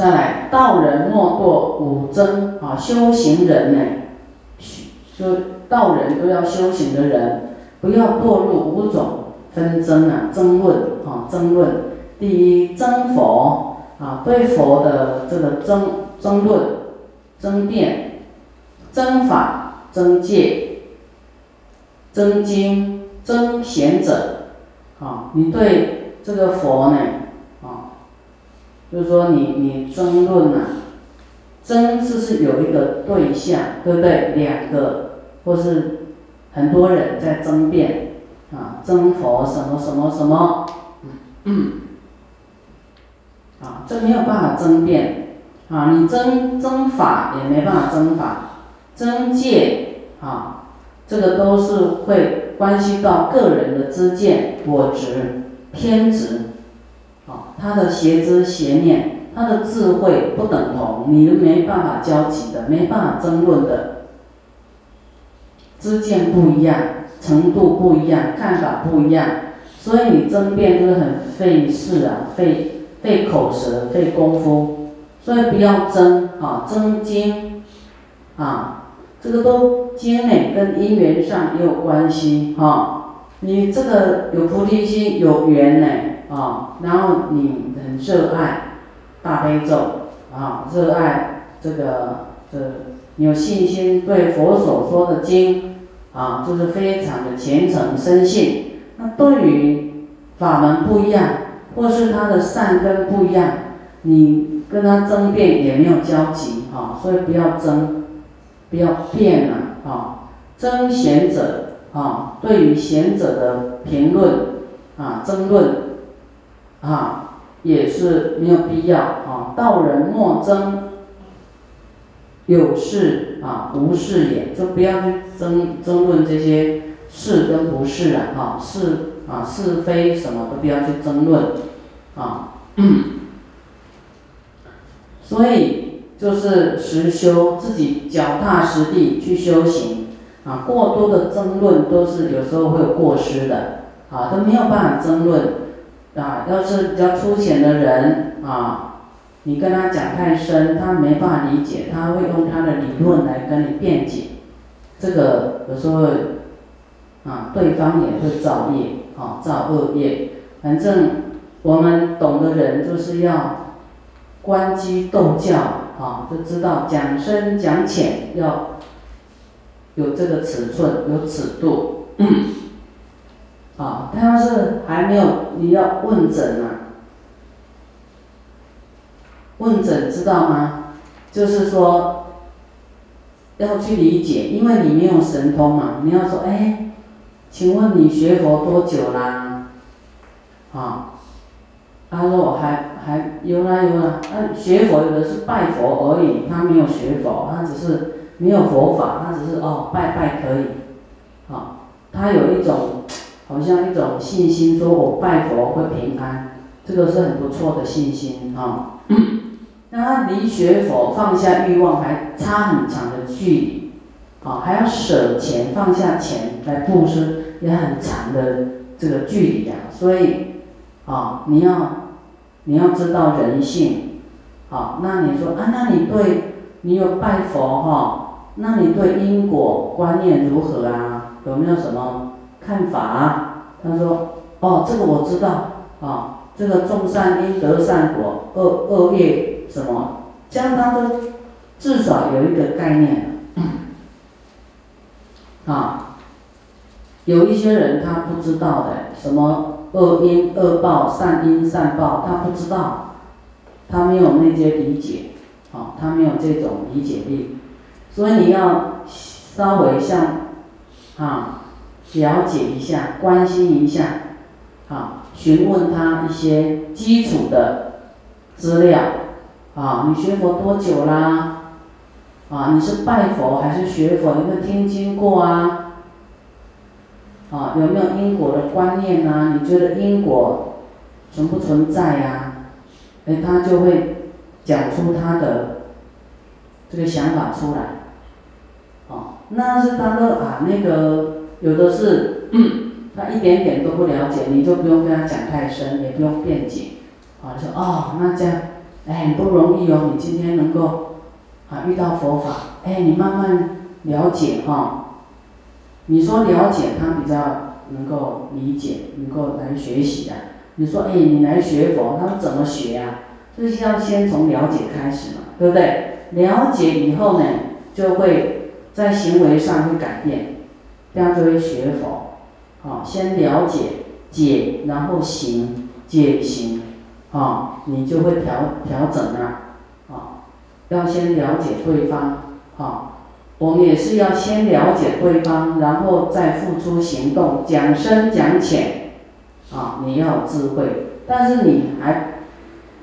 再来，道人莫堕五争啊，修行人呢，修道人都要修行的人，不要堕入五种纷争啊，争论啊，争论。第一，争佛啊，对佛的这个争争论、争辩、争法、争戒、争经、争贤者啊，你对这个佛呢？就是说，你你争论呐，争是是有一个对象，对不对？两个或是很多人在争辩啊，争佛什么什么什么，嗯，啊，这没有办法争辩啊，你争争法也没办法争法，争戒啊，这个都是会关系到个人的知见、我执、偏执。他的邪知邪念，他的智慧不等同，你没办法交集的，没办法争论的，知见不一样，程度不一样，看法不一样，所以你争辩就是很费事啊，费费口舌，费功夫，所以不要争啊，争经啊，这个都经呢跟因缘上也有关系哈，你这个有菩提心有缘呢。啊，然后你很热爱大悲咒啊，热爱这个这有信心对佛所说的经啊，就是非常的虔诚深信。那对于法门不一样，或是他的善根不一样，你跟他争辩也没有交集啊，所以不要争，不要辩了啊。争贤者啊，对于贤者的评论啊，争论。啊，也是没有必要啊！道人莫争，有事啊无事也，就不要去争争论这些是跟不是啊！哈，是啊是非什么都不要去争论啊。所以就是实修，自己脚踏实地去修行啊。过多的争论都是有时候会有过失的啊，都没有办法争论。啊，要是比较粗浅的人啊，你跟他讲太深，他没办法理解，他会用他的理论来跟你辩解，这个有时候啊，对方也会造业，啊，造恶业。反正我们懂的人就是要观机斗教，啊，就知道讲深讲浅要有这个尺寸，有尺度。啊，他要是还没有，你要问诊啊。问诊知道吗？就是说要去理解，因为你没有神通嘛。你要说，哎，请问你学佛多久啦？啊，他说我还还有啦有啦，那学佛有的是拜佛而已，他没有学佛，他只是没有佛法，他只是哦拜拜可以，啊，他有一种。好像一种信心，说我拜佛会平安，这个是很不错的信心啊。那他离学佛放下欲望还差很长的距离，啊，还要舍钱放下钱来布施，也很长的这个距离啊。所以，啊，你要你要知道人性，好，那你说啊，那你对你有拜佛哈，那你对因果观念如何啊？有没有什么？看法，他说：“哦，这个我知道啊，这个种善因得善果，恶恶业什么，这样他都至少有一个概念啊，有一些人他不知道的，什么恶因恶报，善因善报，他不知道，他没有那些理解，啊，他没有这种理解力，所以你要稍微像啊。”了解一下，关心一下，啊，询问他一些基础的资料，啊，你学佛多久啦？啊，你是拜佛还是学佛？有没有听经过啊？啊，有没有因果的观念啊？你觉得因果存不存在呀？哎，他就会讲出他的这个想法出来，哦，那是他的啊那个。有的是，他一点点都不了解，你就不用跟他讲太深，也不用辩解，啊，说哦，那这样，哎，很不容易哦，你今天能够啊遇到佛法，哎，你慢慢了解哈。你说了解，他比较能够理解，能够来学习的。你说，哎，你来学佛，他怎么学啊？就是要先从了解开始嘛，对不对？了解以后呢，就会在行为上会改变，这样就会学佛。好，先了解解，然后行解行，啊，你就会调调整啊，啊，要先了解对方，啊，我们也是要先了解对方，然后再付出行动，讲深讲浅，啊，你要智慧，但是你还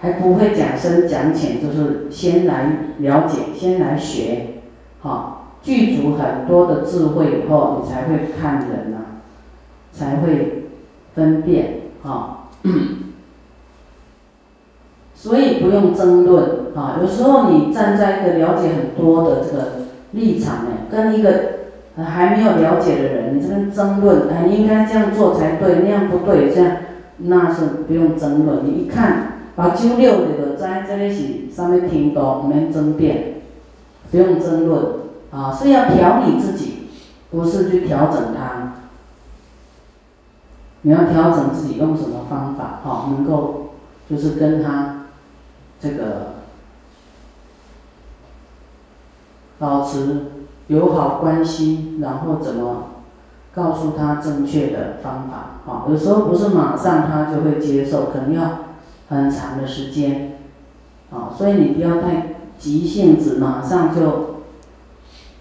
还不会讲深讲浅，就是先来了解，先来学，好，具足很多的智慧以后，你才会看人呐。才会分辨啊，所以不用争论啊。有时候你站在一个了解很多的这个立场呢，跟一个还没有了解的人，你这边争论，哎，应该这样做才对，那样不对，这样那是不用争论。你一看，把九六的在这里是上面听懂，我们争辩，不用争论啊，是要调你自己，不是去调整他。你要调整自己用什么方法，哈，能够就是跟他这个保持友好关系，然后怎么告诉他正确的方法，哈，有时候不是马上他就会接受，可能要很长的时间，啊，所以你不要太急性子，马上就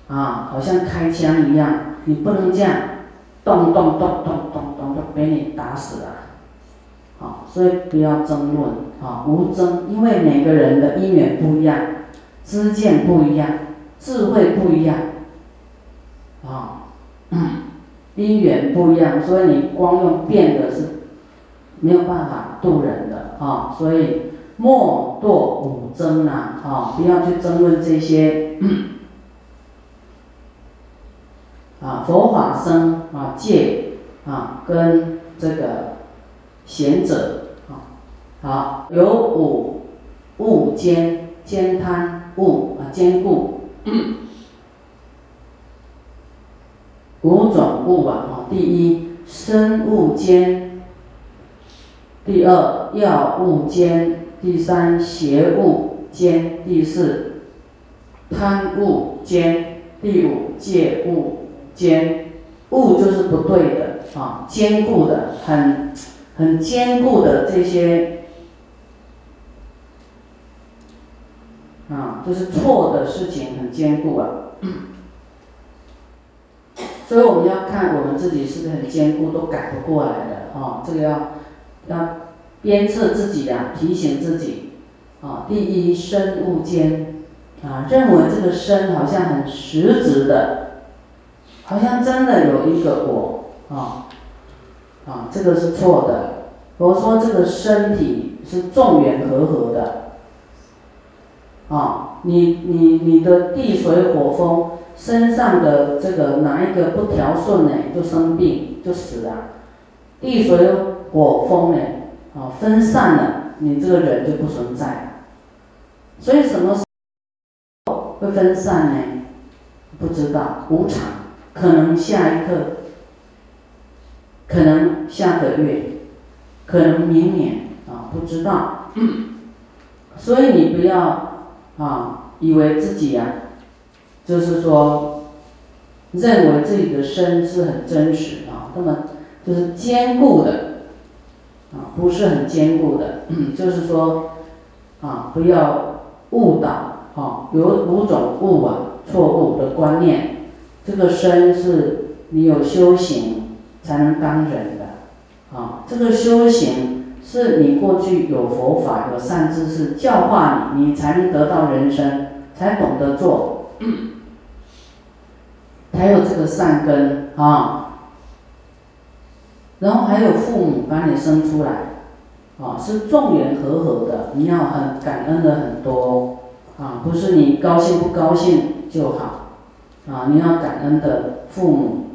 啊，好像开枪一样，你不能这样，咚咚咚咚咚咚，就。被你打死了，好，所以不要争论，啊，无争，因为每个人的因缘不一样，知见不一样，智慧不一样，啊，因缘不一样，所以你光用变的是没有办法度人的，啊，所以莫堕五争呐，啊，不要去争论这些，啊，佛法僧啊戒。啊，跟这个贤者啊，好有五物兼兼贪物啊兼顾五种物啊，哈，第一生物兼，第二药物兼，第三邪物兼，第四贪物兼，第五戒物坚，物就是不对的。啊，坚固的，很很坚固的这些，啊，就是错的事情很坚固啊。所以我们要看我们自己是不是很坚固，都改不过来的啊。这个要要鞭策自己呀，提醒自己啊。第一，身勿坚啊，认为这个身好像很实质的，好像真的有一个我啊。啊，这个是错的。佛说这个身体是众缘和合的。啊，你你你的地水火风身上的这个哪一个不调顺呢，就生病就死了。地水火风呢，啊分散了，你这个人就不存在。所以什么时候会分散呢？不知道，无常，可能下一刻。可能下个月，可能明年啊，不知道。所以你不要啊，以为自己呀，就是说，认为自己的身是很真实啊，那么就是坚固的啊，不是很坚固的。就是说啊，不要误导啊，有五种误啊，错误的观念。这个身是你有修行。才能当人的，啊，这个修行是你过去有佛法、有善知识教化你，你才能得到人生，才懂得做，才有这个善根啊。然后还有父母把你生出来，啊，是众缘和合的，你要很感恩的很多，啊，不是你高兴不高兴就好，啊，你要感恩的父母、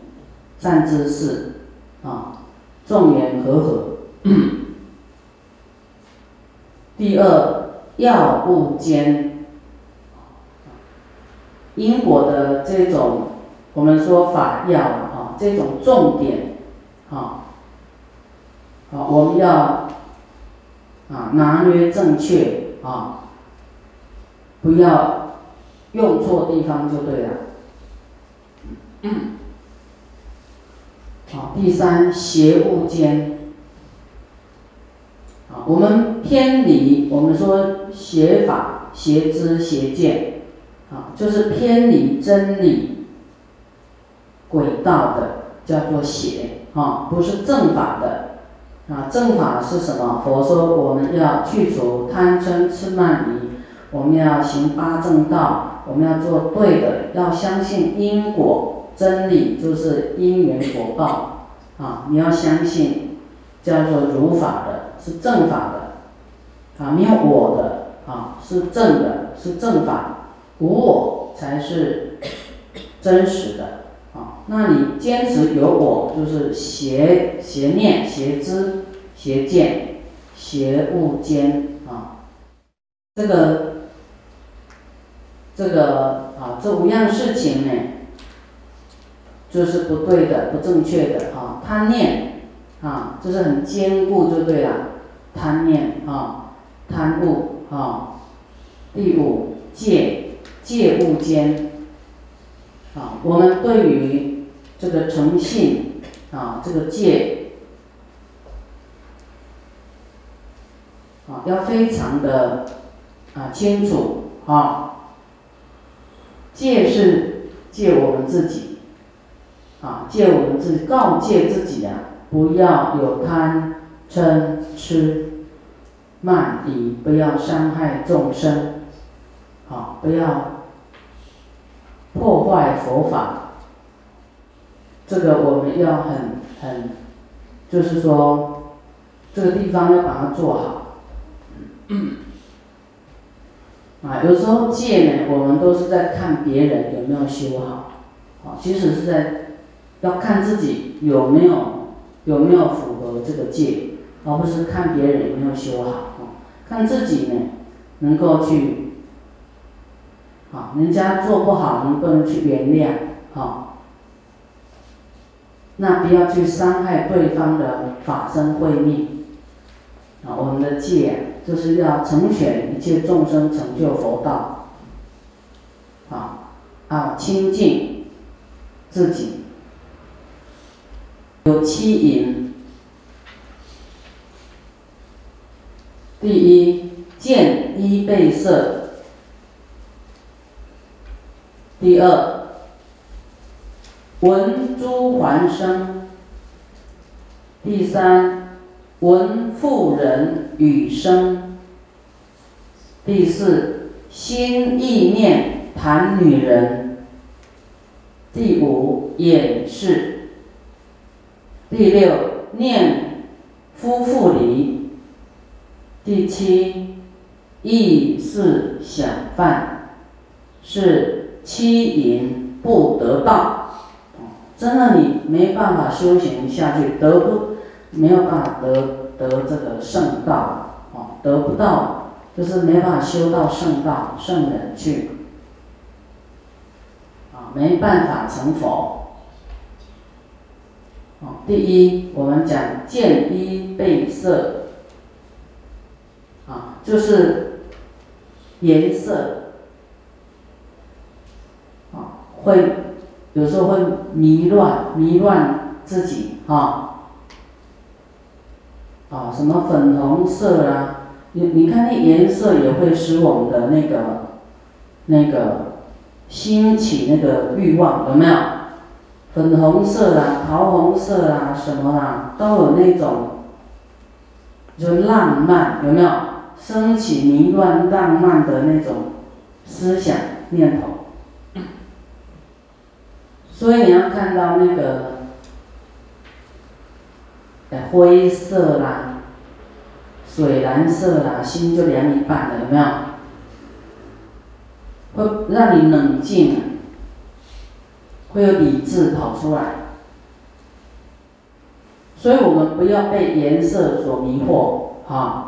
善知识。啊，众缘和合。第二，药物间，因果的这种，我们说法要啊，这种重点，啊，啊，我们要啊拿捏正确啊，不要用错地方就对了。嗯。好，第三邪物间。啊，我们偏离，我们说邪法、邪知、邪见，啊，就是偏离真理轨道的，叫做邪，啊，不是正法的，啊，正法是什么？佛说我们要去除贪嗔痴慢疑，我们要行八正道，我们要做对的，要相信因果。真理，就是因缘果报，啊，你要相信，叫做如法的。是正法的，啊，没有我的，啊，是正的，是正法，无我才是真实的，啊，那你坚持有我，就是邪邪念、邪知、邪见、邪物间，啊，这个这个啊，这五样事情呢，就是不对的、不正确的，啊，贪念，啊，就是很坚固就对了。贪念啊，贪物啊，第五戒戒物间啊，我们对于这个诚信啊，这个戒啊，要非常的啊清楚啊。戒是戒我们自己啊，戒我们自己告诫自己啊，不要有贪。嗔痴慢疑，不要伤害众生，好，不要破坏佛法。这个我们要很很，就是说，这个地方要把它做好。啊，有时候戒呢，我们都是在看别人有没有修好，啊，其实是在要看自己有没有有没有符合这个戒。而不是看别人有没有修好啊，看自己呢，能够去，好，人家做不好，能不能去原谅，好，那不要去伤害对方的法身慧命，啊，我们的戒就是要成全一切众生成就佛道，啊，啊，清净自己，有七淫。第一，见衣被色；第二，闻诸还声；第三，闻妇人语声；第四，心意念谈女人；第五，眼视；第六，念夫妇离。第七，意是想犯，是欺淫不得道。真的你没办法修行下去，得不没有办法得得这个圣道，哦，得不到，就是没办法修到圣道圣人去，啊，没办法成佛。第一，我们讲见一被色。啊就是颜色啊，会有时候会迷乱迷乱自己啊啊，什么粉红色啊，你你看那颜色也会使我们的那个那个兴起那个欲望有没有？粉红色啊，桃红色啊，什么啊，都有那种就浪漫有没有？升起迷乱浪漫的那种思想念头，所以你要看到那个，灰色啦、水蓝色啦，心就凉一半了，有没有？会让你冷静，会有理智跑出来，所以我们不要被颜色所迷惑，哈。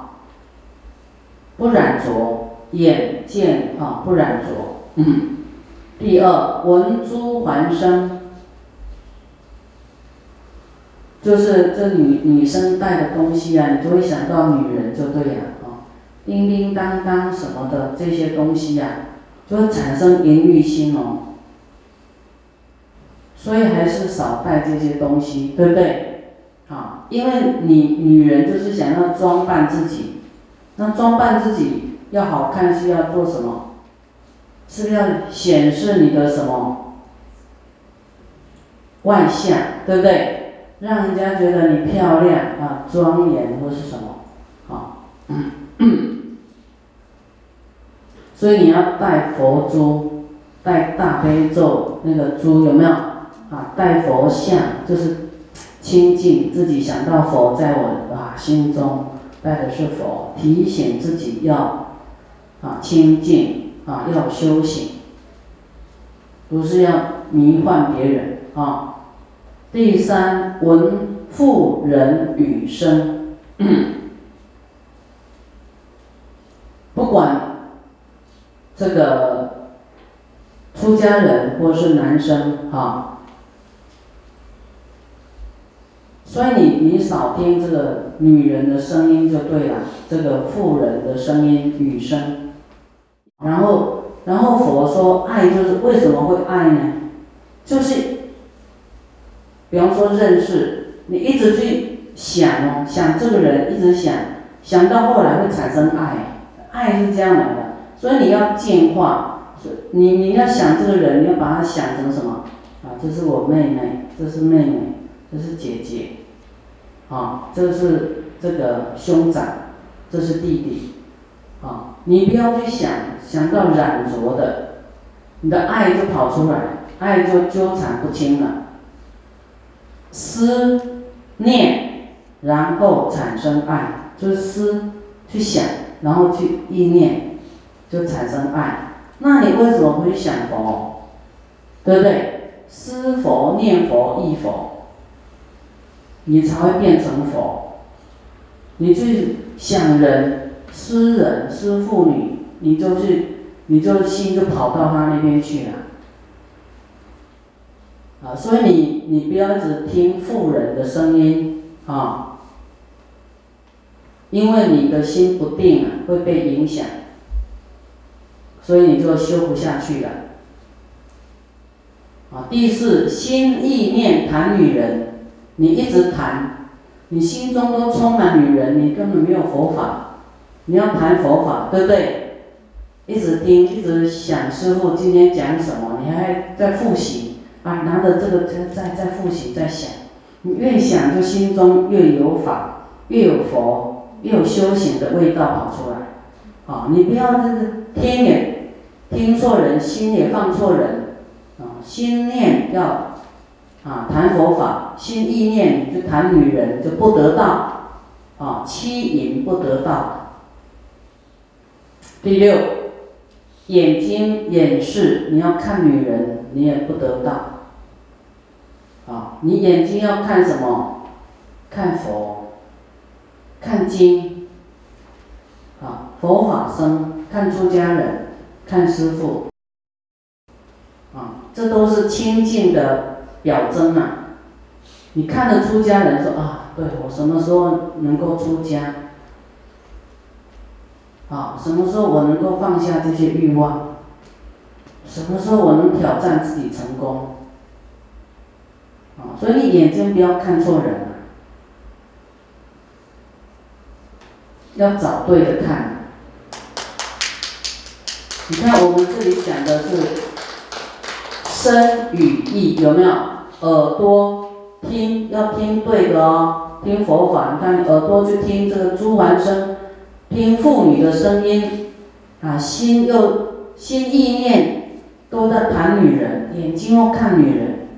不染浊，眼见啊不染浊。嗯。第二，闻珠还生，就是这女女生戴的东西啊，你就会想到女人就对了啊，叮叮当当什么的这些东西呀，就会产生淫欲心哦。所以还是少带这些东西，对不对？啊，因为你女人就是想要装扮自己，那装扮自己要好看是要做什么？是不是要显示你的什么外向，对不对？让人家觉得你漂亮啊、庄严或是什么，好。所以你要戴佛珠，戴大悲咒那个珠有没有？啊，戴佛像就是清净自己，想到佛在我啊心中，戴的是佛，提醒自己要啊清净。啊，要修行，不是要迷幻别人啊。第三，闻妇人语声，不管这个出家人或是男生啊，所以你你少听这个女人的声音就对了，这个妇人的声音女声。然后，然后佛说爱就是为什么会爱呢？就是，比方说认识，你一直去想哦，想这个人，一直想，想到后来会产生爱，爱是这样来的。所以你要净化，你你要想这个人，你要把他想成什么？啊，这是我妹妹，这是妹妹，这是姐姐，啊，这是这个兄长，这是弟弟，啊，你不要去想。想到染浊的，你的爱就跑出来，爱就纠缠不清了。思念，然后产生爱，就是思去想，然后去意念，就产生爱。那你为什么不去想佛？对不对？思佛、念佛、忆佛，你才会变成佛。你去想人、思人、思妇女。你就是，你就心就跑到他那边去了，啊，所以你你不要只听妇人的声音啊，因为你的心不定啊，会被影响，所以你就修不下去了。啊，第四，心意念谈女人，你一直谈，你心中都充满女人，你根本没有佛法，你要谈佛法，对不对？一直听，一直想师傅今天讲什么，你还在复习啊？拿着这个在在在复习，在想，你越想就心中越有法，越有佛，越有修行的味道跑出来。啊，你不要这个听也听错人，心也放错人。啊，心念要啊谈佛法，心意念就谈女人就不得道。啊，欺淫不得道。第六。眼睛眼视，你要看女人，你也不得到。啊，你眼睛要看什么？看佛，看经，啊，佛法僧，看出家人，看师傅，啊，这都是清净的表征啊。你看着出家人说啊，对我什么时候能够出家？啊，什么时候我能够放下这些欲望？什么时候我能挑战自己成功？啊，所以你眼睛不要看错人了，要找对的看。你看我们这里讲的是声与意，有没有？耳朵听要听对的哦，听佛法。你看耳朵去听这个珠环声。听妇女的声音，啊，心又心意念都在谈女人，眼睛又看女人，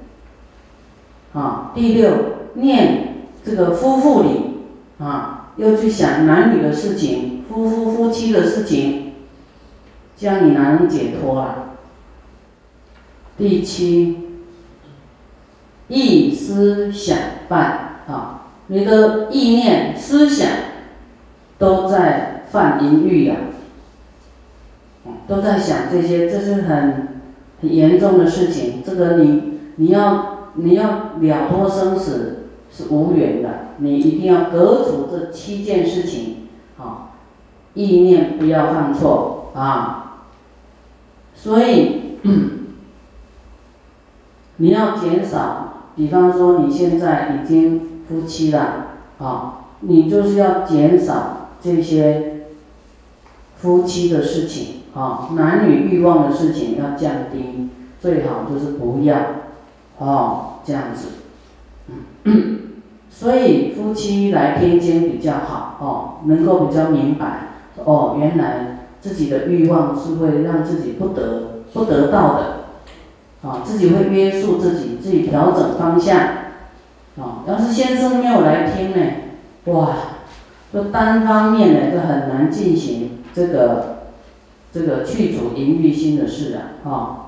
啊，第六念这个夫妇里，啊，又去想男女的事情，夫夫夫妻的事情，这样你哪能解脱啊？第七，意思想犯，啊，你的意念思想。都在犯淫欲呀。都在想这些，这是很很严重的事情。这个你你要你要了脱生死是无缘的，你一定要革除这七件事情，啊，意念不要犯错啊。所以你要减少，比方说你现在已经夫妻了，啊，你就是要减少这些夫妻的事情。啊，男女欲望的事情要降低，最好就是不要，哦，这样子，嗯，所以夫妻来听经比较好，哦，能够比较明白，哦，原来自己的欲望是会让自己不得不得到的，啊，自己会约束自己，自己调整方向，啊，要是先生没有来听呢，哇，这单方面的就很难进行这个。这个去除淫欲心的事啊，哈，